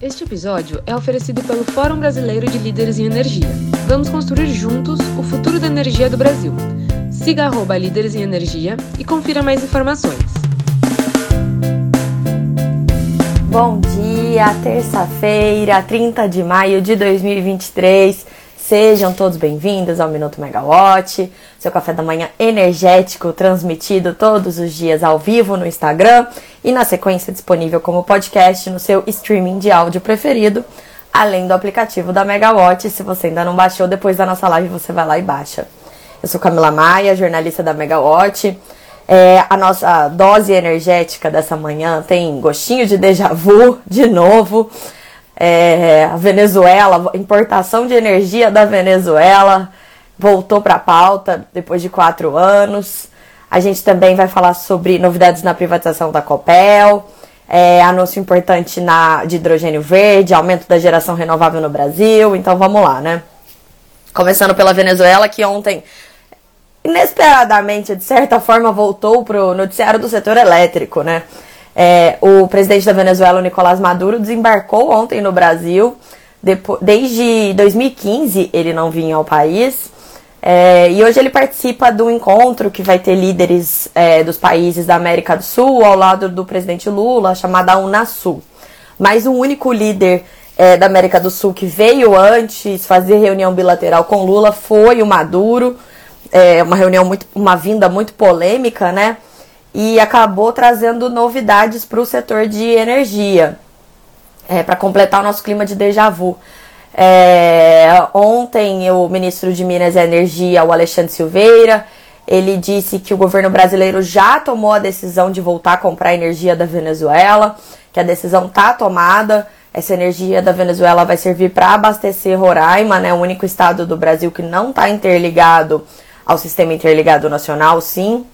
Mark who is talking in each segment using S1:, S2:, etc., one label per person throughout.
S1: Este episódio é oferecido pelo Fórum Brasileiro de Líderes em Energia. Vamos construir juntos o futuro da energia do Brasil. Siga arroba Líderes em Energia e confira mais informações.
S2: Bom dia, terça-feira, 30 de maio de 2023. Sejam todos bem-vindos ao Minuto Megawatt, seu café da manhã energético transmitido todos os dias ao vivo no Instagram e na sequência disponível como podcast no seu streaming de áudio preferido, além do aplicativo da Megawatt. Se você ainda não baixou, depois da nossa live você vai lá e baixa. Eu sou Camila Maia, jornalista da Megawatt. É, a nossa dose energética dessa manhã tem gostinho de déjà vu de novo é, a Venezuela, importação de energia da Venezuela voltou para a pauta depois de quatro anos. A gente também vai falar sobre novidades na privatização da Copel, é, anúncio importante na, de hidrogênio verde, aumento da geração renovável no Brasil. Então vamos lá, né? Começando pela Venezuela, que ontem, inesperadamente, de certa forma, voltou para o noticiário do setor elétrico, né? É, o presidente da Venezuela, Nicolás Maduro, desembarcou ontem no Brasil. Depois, desde 2015 ele não vinha ao país. É, e hoje ele participa do encontro que vai ter líderes é, dos países da América do Sul ao lado do presidente Lula, chamada Unasul. Mas o único líder é, da América do Sul que veio antes fazer reunião bilateral com Lula foi o Maduro. É uma reunião muito, uma vinda muito polêmica, né? E acabou trazendo novidades para o setor de energia, é, para completar o nosso clima de déjà vu. É, ontem, o ministro de Minas e Energia, o Alexandre Silveira, ele disse que o governo brasileiro já tomou a decisão de voltar a comprar energia da Venezuela, que a decisão está tomada. Essa energia da Venezuela vai servir para abastecer Roraima, né, o único estado do Brasil que não está interligado ao sistema interligado nacional, sim.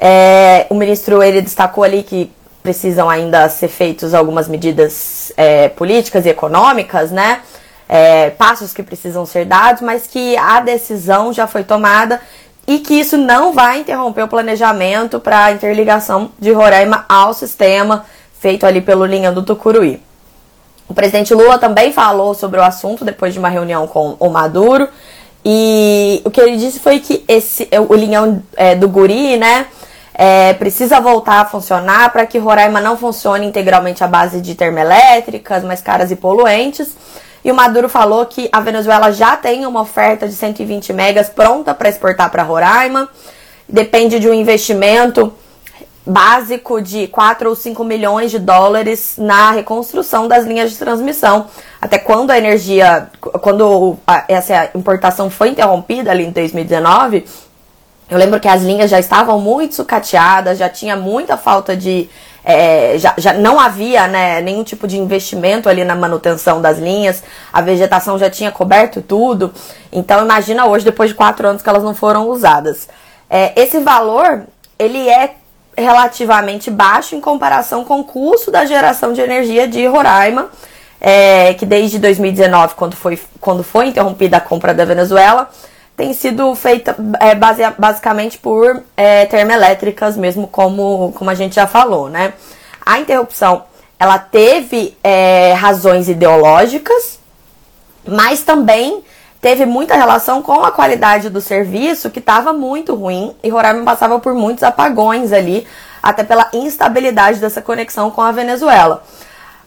S2: É, o ministro ele destacou ali que precisam ainda ser feitos algumas medidas é, políticas e econômicas, né? É, passos que precisam ser dados, mas que a decisão já foi tomada e que isso não vai interromper o planejamento para a interligação de Roraima ao sistema feito ali pelo linha do Tucuruí. O presidente Lula também falou sobre o assunto depois de uma reunião com o Maduro e o que ele disse foi que esse o linhão é, do Guri, né? É, precisa voltar a funcionar para que Roraima não funcione integralmente à base de termoelétricas mais caras e poluentes. E o Maduro falou que a Venezuela já tem uma oferta de 120 megas pronta para exportar para Roraima. Depende de um investimento básico de 4 ou 5 milhões de dólares na reconstrução das linhas de transmissão. Até quando a energia, quando essa importação foi interrompida ali em 2019, eu lembro que as linhas já estavam muito sucateadas, já tinha muita falta de. É, já, já não havia né, nenhum tipo de investimento ali na manutenção das linhas, a vegetação já tinha coberto tudo. Então imagina hoje, depois de quatro anos que elas não foram usadas. É, esse valor ele é relativamente baixo em comparação com o custo da geração de energia de Roraima, é, que desde 2019, quando foi, quando foi interrompida a compra da Venezuela, tem sido feita é, base, basicamente por é, termoelétricas, mesmo como, como a gente já falou, né? A interrupção, ela teve é, razões ideológicas, mas também teve muita relação com a qualidade do serviço, que estava muito ruim, e Roraima passava por muitos apagões ali, até pela instabilidade dessa conexão com a Venezuela.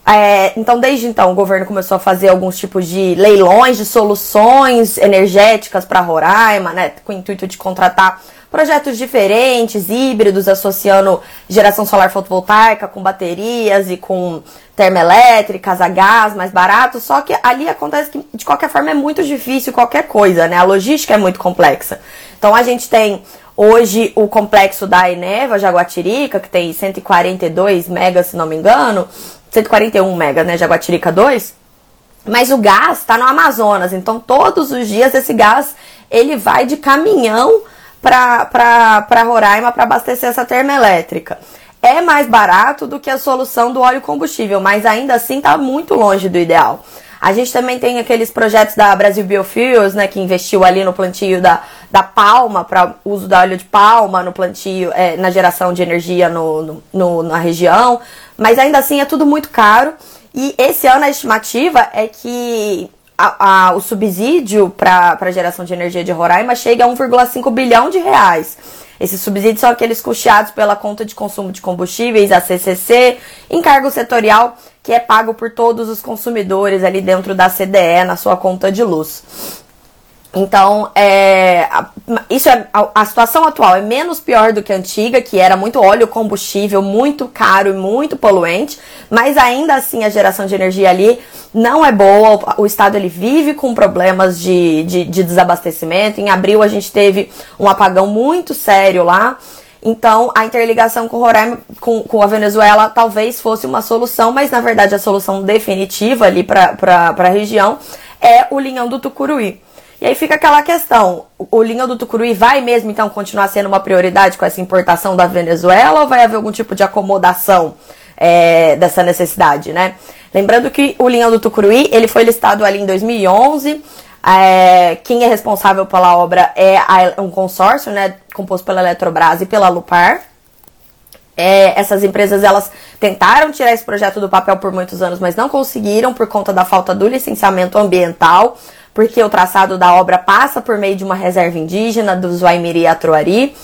S2: É, então, desde então, o governo começou a fazer alguns tipos de leilões de soluções energéticas para Roraima, né, com o intuito de contratar projetos diferentes, híbridos, associando geração solar fotovoltaica com baterias e com termoelétricas, a gás mais barato. Só que ali acontece que, de qualquer forma, é muito difícil qualquer coisa, né? A logística é muito complexa. Então, a gente tem hoje o complexo da Eneva, Jaguatirica, que tem 142 megas, se não me engano 141 megas, né, Jaguatirica 2. Mas o gás está no Amazonas, então todos os dias esse gás ele vai de caminhão para Roraima para abastecer essa termoelétrica. É mais barato do que a solução do óleo combustível, mas ainda assim está muito longe do ideal. A gente também tem aqueles projetos da Brasil Biofuels, né, que investiu ali no plantio da, da palma, para uso da óleo de palma no plantio, é, na geração de energia no, no, no, na região. Mas ainda assim é tudo muito caro E esse ano a estimativa é que a, a, o subsídio para a geração de energia de Roraima chega a 1,5 bilhão de reais. Esses subsídios são aqueles custeados pela conta de consumo de combustíveis, a CCC, encargo setorial que é pago por todos os consumidores ali dentro da CDE na sua conta de luz. Então, é, isso é, a, a, situação atual é menos pior do que a antiga, que era muito óleo combustível, muito caro e muito poluente, mas ainda assim a geração de energia ali não é boa. O estado ele vive com problemas de, de, de desabastecimento. Em abril a gente teve um apagão muito sério lá. Então, a interligação com Roraima, com, com a Venezuela, talvez fosse uma solução, mas na verdade a solução definitiva ali para a região é o linhão do Tucuruí. E aí fica aquela questão: o linha do Tucuruí vai mesmo então continuar sendo uma prioridade com essa importação da Venezuela ou vai haver algum tipo de acomodação é, dessa necessidade, né? Lembrando que o linha do Tucuruí ele foi listado ali em 2011. É, quem é responsável pela obra é a, um consórcio, né, composto pela Eletrobras e pela Lupar. É, essas empresas elas tentaram tirar esse projeto do papel por muitos anos, mas não conseguiram por conta da falta do licenciamento ambiental porque o traçado da obra passa por meio de uma reserva indígena dos Waimiri e Atruari.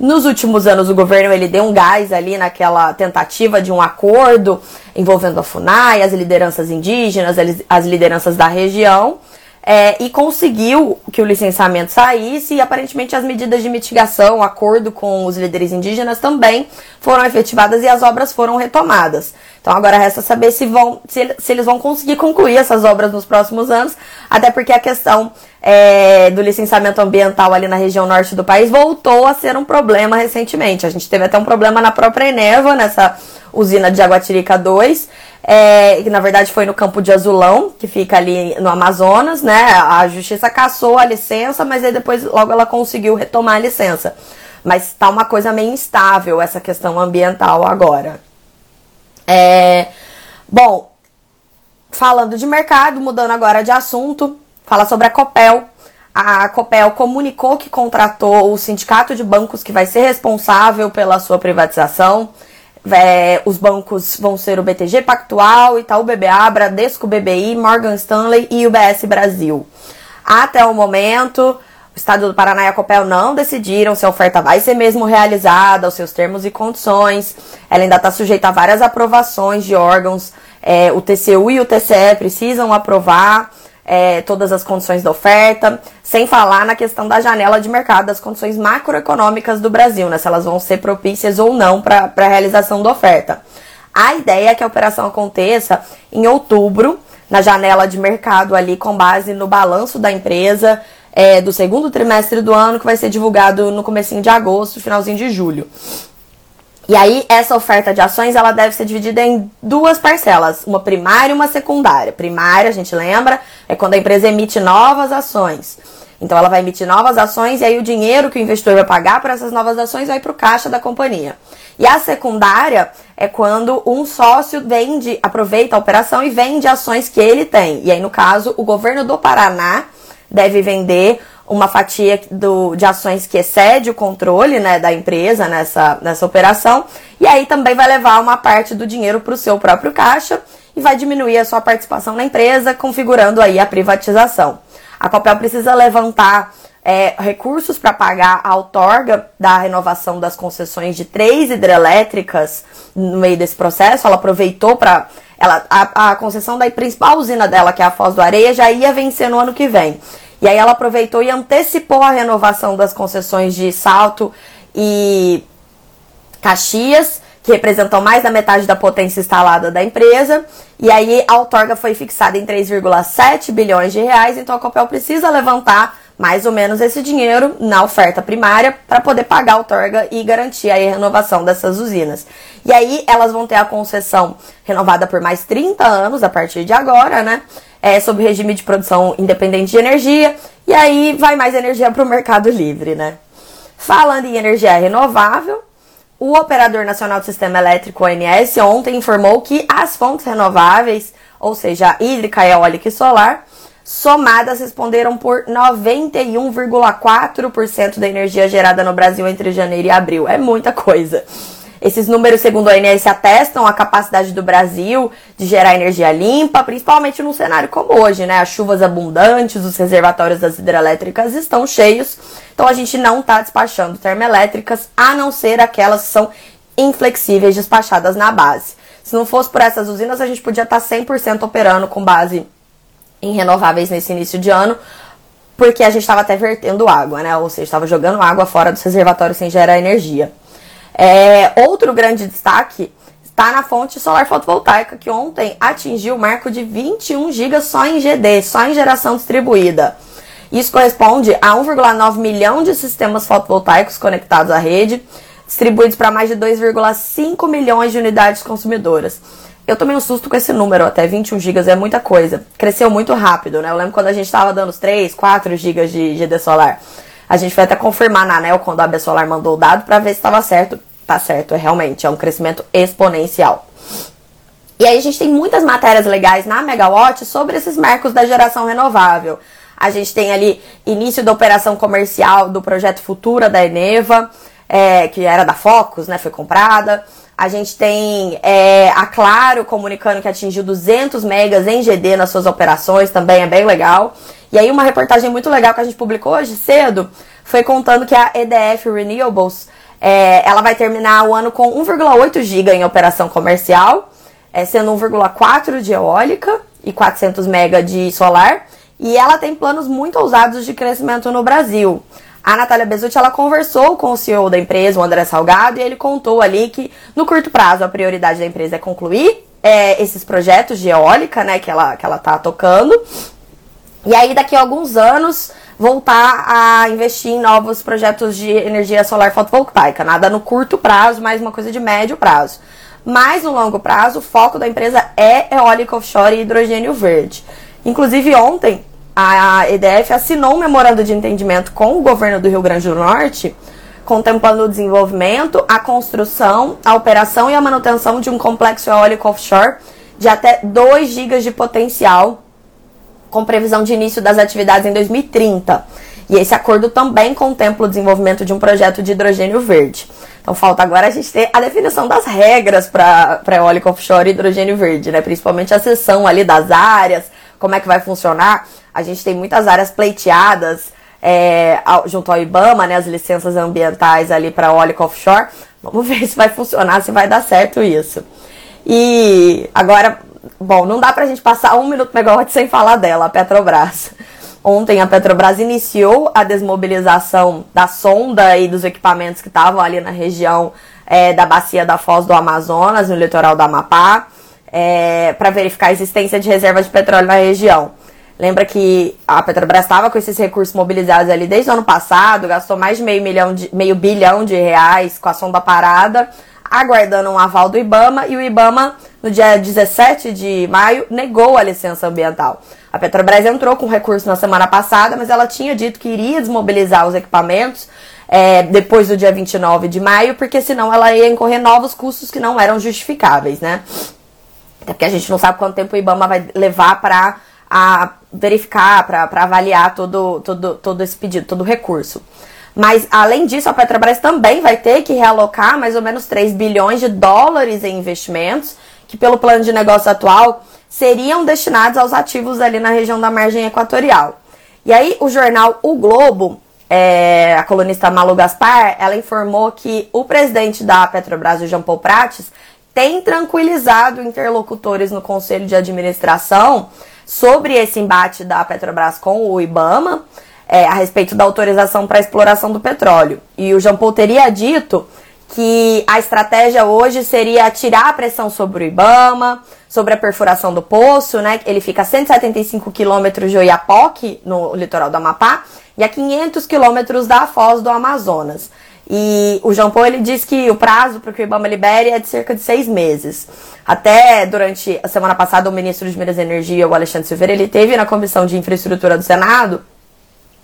S2: Nos últimos anos, o governo ele deu um gás ali naquela tentativa de um acordo envolvendo a FUNAI, as lideranças indígenas, as lideranças da região é, e conseguiu que o licenciamento saísse e aparentemente as medidas de mitigação, acordo com os líderes indígenas também foram efetivadas e as obras foram retomadas. Então agora resta saber se, vão, se, se eles vão conseguir concluir essas obras nos próximos anos, até porque a questão é, do licenciamento ambiental ali na região norte do país voltou a ser um problema recentemente. A gente teve até um problema na própria Eneva, nessa usina de Jaguatirica 2, é, que na verdade foi no campo de Azulão, que fica ali no Amazonas, né? A justiça cassou a licença, mas aí depois logo ela conseguiu retomar a licença. Mas tá uma coisa meio instável essa questão ambiental agora. É, bom, falando de mercado, mudando agora de assunto, fala sobre a Copel. A Copel comunicou que contratou o sindicato de bancos que vai ser responsável pela sua privatização. É, os bancos vão ser o BTG Pactual, Itaú BBA, Bradesco BBI, Morgan Stanley e UBS Brasil. Até o momento, o Estado do Paraná e a Copel não decidiram se a oferta vai ser mesmo realizada, os seus termos e condições. Ela ainda está sujeita a várias aprovações de órgãos. É, o TCU e o TCE precisam aprovar é, todas as condições da oferta, sem falar na questão da janela de mercado, das condições macroeconômicas do Brasil, né? Se elas vão ser propícias ou não para a realização da oferta. A ideia é que a operação aconteça em outubro, na janela de mercado ali, com base no balanço da empresa é, do segundo trimestre do ano, que vai ser divulgado no comecinho de agosto, finalzinho de julho. E aí, essa oferta de ações, ela deve ser dividida em duas parcelas, uma primária e uma secundária. Primária, a gente lembra, é quando a empresa emite novas ações. Então, ela vai emitir novas ações e aí o dinheiro que o investidor vai pagar por essas novas ações vai para o caixa da companhia. E a secundária é quando um sócio vende, aproveita a operação e vende ações que ele tem. E aí, no caso, o governo do Paraná deve vender uma fatia do, de ações que excede o controle né, da empresa nessa, nessa operação, e aí também vai levar uma parte do dinheiro para o seu próprio caixa e vai diminuir a sua participação na empresa, configurando aí a privatização. A Copel precisa levantar é, recursos para pagar a outorga da renovação das concessões de três hidrelétricas no meio desse processo. Ela aproveitou para. Ela, a, a concessão da principal usina dela, que é a Foz do Areia, já ia vencer no ano que vem. E aí ela aproveitou e antecipou a renovação das concessões de Salto e Caxias, que representam mais da metade da potência instalada da empresa. E aí a outorga foi fixada em 3,7 bilhões de reais, então a Copel precisa levantar mais ou menos esse dinheiro na oferta primária para poder pagar a outorga e garantir a renovação dessas usinas. E aí elas vão ter a concessão renovada por mais 30 anos a partir de agora, né? É, sob regime de produção independente de energia, e aí vai mais energia para o mercado livre, né? Falando em energia renovável, o Operador Nacional do Sistema Elétrico, ONS, ontem informou que as fontes renováveis, ou seja, hídrica, eólica e solar, somadas responderam por 91,4% da energia gerada no Brasil entre janeiro e abril. É muita coisa. Esses números, segundo a ANS, atestam a capacidade do Brasil de gerar energia limpa, principalmente num cenário como hoje, né? As chuvas abundantes, os reservatórios das hidrelétricas estão cheios, então a gente não está despachando termoelétricas, a não ser aquelas que são inflexíveis despachadas na base. Se não fosse por essas usinas, a gente podia estar 100% operando com base em renováveis nesse início de ano, porque a gente estava até vertendo água, né? Ou seja, estava jogando água fora dos reservatórios sem gerar energia. É, outro grande destaque está na fonte solar fotovoltaica, que ontem atingiu o marco de 21 GB só em GD, só em geração distribuída. Isso corresponde a 1,9 milhão de sistemas fotovoltaicos conectados à rede, distribuídos para mais de 2,5 milhões de unidades consumidoras. Eu tomei um susto com esse número, até 21 GB é muita coisa. Cresceu muito rápido, né? Eu lembro quando a gente estava dando os 3, 4 GB de GD solar. A gente foi até confirmar na ANEL quando a AB Solar mandou o dado para ver se estava certo. Tá certo, é realmente, é um crescimento exponencial. E aí a gente tem muitas matérias legais na Megawatt sobre esses marcos da geração renovável. A gente tem ali início da operação comercial do projeto Futura da Eneva, é, que era da Focus, né? Foi comprada. A gente tem é, a Claro comunicando que atingiu 200 megas em GD nas suas operações, também é bem legal. E aí uma reportagem muito legal que a gente publicou hoje cedo foi contando que a EDF Renewables é, ela vai terminar o ano com 1,8 GB em operação comercial, é, sendo 1,4 de eólica e 400 mega de solar. E ela tem planos muito ousados de crescimento no Brasil. A Natália Bezutti, ela conversou com o CEO da empresa, o André Salgado, e ele contou ali que no curto prazo a prioridade da empresa é concluir é, esses projetos de eólica, né, que ela, que ela tá tocando. E aí daqui a alguns anos voltar a investir em novos projetos de energia solar fotovoltaica. Nada no curto prazo, mas uma coisa de médio prazo. Mas no longo prazo, o foco da empresa é eólica offshore e hidrogênio verde. Inclusive ontem, a EDF assinou um memorando de entendimento com o governo do Rio Grande do Norte, contemplando o desenvolvimento, a construção, a operação e a manutenção de um complexo eólico offshore de até 2 GB de potencial, com previsão de início das atividades em 2030. E esse acordo também contempla o desenvolvimento de um projeto de hidrogênio verde. Então falta agora a gente ter a definição das regras para eólico offshore e hidrogênio verde, né? Principalmente a seção ali das áreas, como é que vai funcionar. A gente tem muitas áreas pleiteadas é, junto ao IBAMA, né, as licenças ambientais ali para eólico offshore. Vamos ver se vai funcionar, se vai dar certo isso. E agora, bom, não dá para a gente passar um minuto megawatt sem falar dela, a Petrobras. Ontem a Petrobras iniciou a desmobilização da sonda e dos equipamentos que estavam ali na região é, da bacia da Foz do Amazonas, no litoral do Amapá é, para verificar a existência de reservas de petróleo na região. Lembra que a Petrobras estava com esses recursos mobilizados ali desde o ano passado, gastou mais de meio, milhão de, meio bilhão de reais com a sonda parada, aguardando um aval do IBAMA, e o IBAMA, no dia 17 de maio, negou a licença ambiental. A Petrobras entrou com recurso na semana passada, mas ela tinha dito que iria desmobilizar os equipamentos é, depois do dia 29 de maio, porque senão ela ia incorrer novos custos que não eram justificáveis, né? Até porque a gente não sabe quanto tempo o IBAMA vai levar para verificar, para avaliar todo, todo, todo esse pedido, todo o recurso. Mas, além disso, a Petrobras também vai ter que realocar mais ou menos 3 bilhões de dólares em investimentos, que pelo plano de negócio atual seriam destinados aos ativos ali na região da margem equatorial. E aí, o jornal O Globo, é, a colunista Malu Gaspar, ela informou que o presidente da Petrobras, o Jean Paul Prates, tem tranquilizado interlocutores no conselho de administração sobre esse embate da Petrobras com o IBAMA é, a respeito da autorização para exploração do petróleo. E o Jean Paul teria dito que a estratégia hoje seria tirar a pressão sobre o IBAMA, sobre a perfuração do poço, né? Ele fica a 175 quilômetros de Oiapoque, no litoral do Amapá, e a 500 quilômetros da foz do Amazonas. E o João Paulo ele diz que o prazo para que o IBAMA libere é de cerca de seis meses. Até durante a semana passada, o ministro de Minas e Energia, o Alexandre Silveira, ele teve na Comissão de Infraestrutura do Senado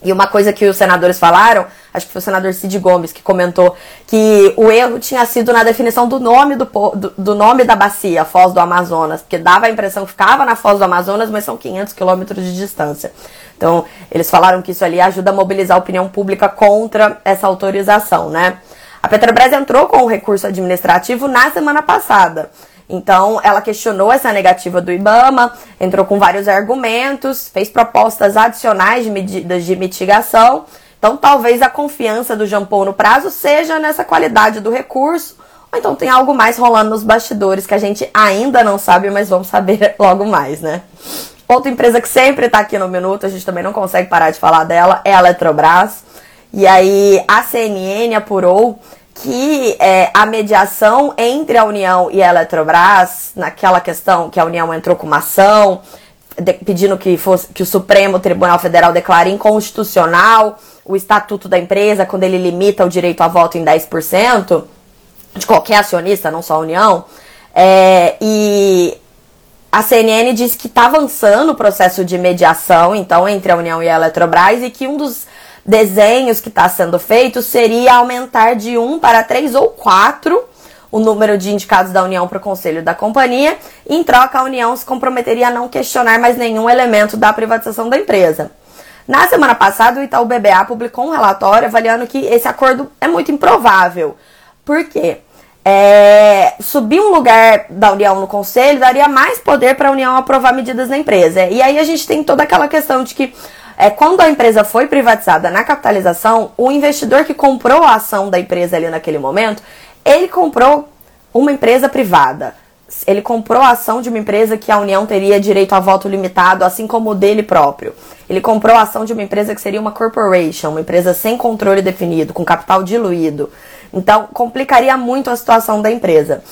S2: e uma coisa que os senadores falaram, acho que foi o senador Cid Gomes que comentou, que o erro tinha sido na definição do nome do, do, do, nome da bacia, Foz do Amazonas, porque dava a impressão que ficava na Foz do Amazonas, mas são 500 quilômetros de distância. Então, eles falaram que isso ali ajuda a mobilizar a opinião pública contra essa autorização, né? A Petrobras entrou com o recurso administrativo na semana passada. Então, ela questionou essa negativa do IBAMA, entrou com vários argumentos, fez propostas adicionais de medidas de mitigação. Então, talvez a confiança do Jampou no prazo seja nessa qualidade do recurso, ou então tem algo mais rolando nos bastidores que a gente ainda não sabe, mas vamos saber logo mais, né? Outra empresa que sempre está aqui no minuto, a gente também não consegue parar de falar dela, é a Eletrobras. E aí a CNN apurou que é, a mediação entre a União e a Eletrobras, naquela questão que a União entrou com uma ação, de, pedindo que, fosse, que o Supremo Tribunal Federal declare inconstitucional o estatuto da empresa, quando ele limita o direito a voto em 10%, de qualquer acionista, não só a União. É, e a CNN disse que está avançando o processo de mediação, então, entre a União e a Eletrobras, e que um dos desenhos que está sendo feito seria aumentar de um para três ou quatro o número de indicados da União para o conselho da companhia. Em troca, a União se comprometeria a não questionar mais nenhum elemento da privatização da empresa. Na semana passada, o Itaú BBA publicou um relatório avaliando que esse acordo é muito improvável. Por quê? É, subir um lugar da União no conselho daria mais poder para a União aprovar medidas na empresa. E aí a gente tem toda aquela questão de que é, quando a empresa foi privatizada na capitalização, o investidor que comprou a ação da empresa ali naquele momento, ele comprou uma empresa privada. Ele comprou a ação de uma empresa que a União teria direito a voto limitado, assim como o dele próprio. Ele comprou a ação de uma empresa que seria uma corporation, uma empresa sem controle definido, com capital diluído. Então, complicaria muito a situação da empresa.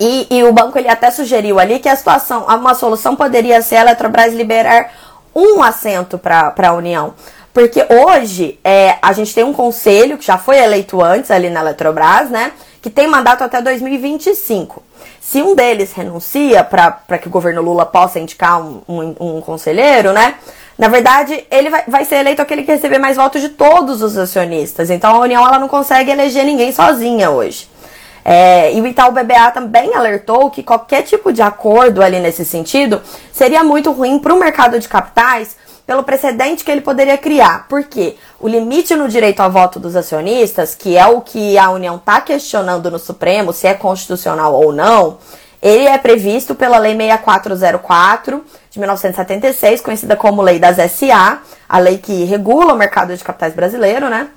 S2: E, e o banco ele até sugeriu ali que a situação, uma solução poderia ser a Eletrobras liberar um assento para a União. Porque hoje é, a gente tem um conselho que já foi eleito antes ali na Eletrobras, né? Que tem mandato até 2025. Se um deles renuncia para que o governo Lula possa indicar um, um, um, conselheiro, né? Na verdade, ele vai, vai ser eleito aquele que receber mais votos de todos os acionistas. Então a União ela não consegue eleger ninguém sozinha hoje. É, e o Itaú BBA também alertou que qualquer tipo de acordo ali nesse sentido seria muito ruim para o mercado de capitais pelo precedente que ele poderia criar. Porque o limite no direito ao voto dos acionistas, que é o que a União está questionando no Supremo, se é constitucional ou não, ele é previsto pela Lei 6404 de 1976, conhecida como Lei das SA, a lei que regula o mercado de capitais brasileiro, né?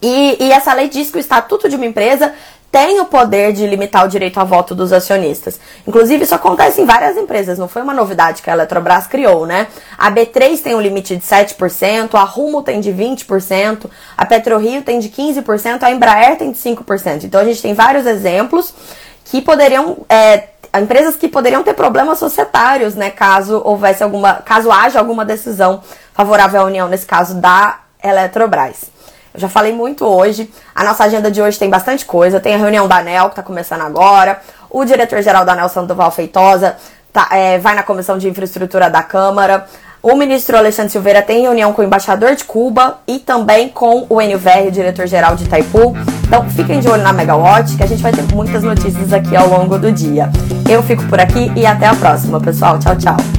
S2: E, e, essa lei diz que o estatuto de uma empresa tem o poder de limitar o direito a voto dos acionistas. Inclusive, isso acontece em várias empresas, não foi uma novidade que a Eletrobras criou, né? A B3 tem um limite de 7%, a Rumo tem de 20%, a PetroRio tem de 15%, a Embraer tem de 5%. Então, a gente tem vários exemplos que poderiam. É, empresas que poderiam ter problemas societários, né, caso houvesse alguma, caso haja alguma decisão favorável à União, nesse caso da Eletrobras. Já falei muito hoje. A nossa agenda de hoje tem bastante coisa. Tem a reunião da ANEL, que está começando agora. O diretor-geral da ANEL, Sandoval Feitosa, tá, é, vai na Comissão de Infraestrutura da Câmara. O ministro Alexandre Silveira tem reunião com o embaixador de Cuba e também com o NVR, diretor-geral de Itaipu. Então fiquem de olho na Megawatt, que a gente vai ter muitas notícias aqui ao longo do dia. Eu fico por aqui e até a próxima, pessoal. Tchau, tchau.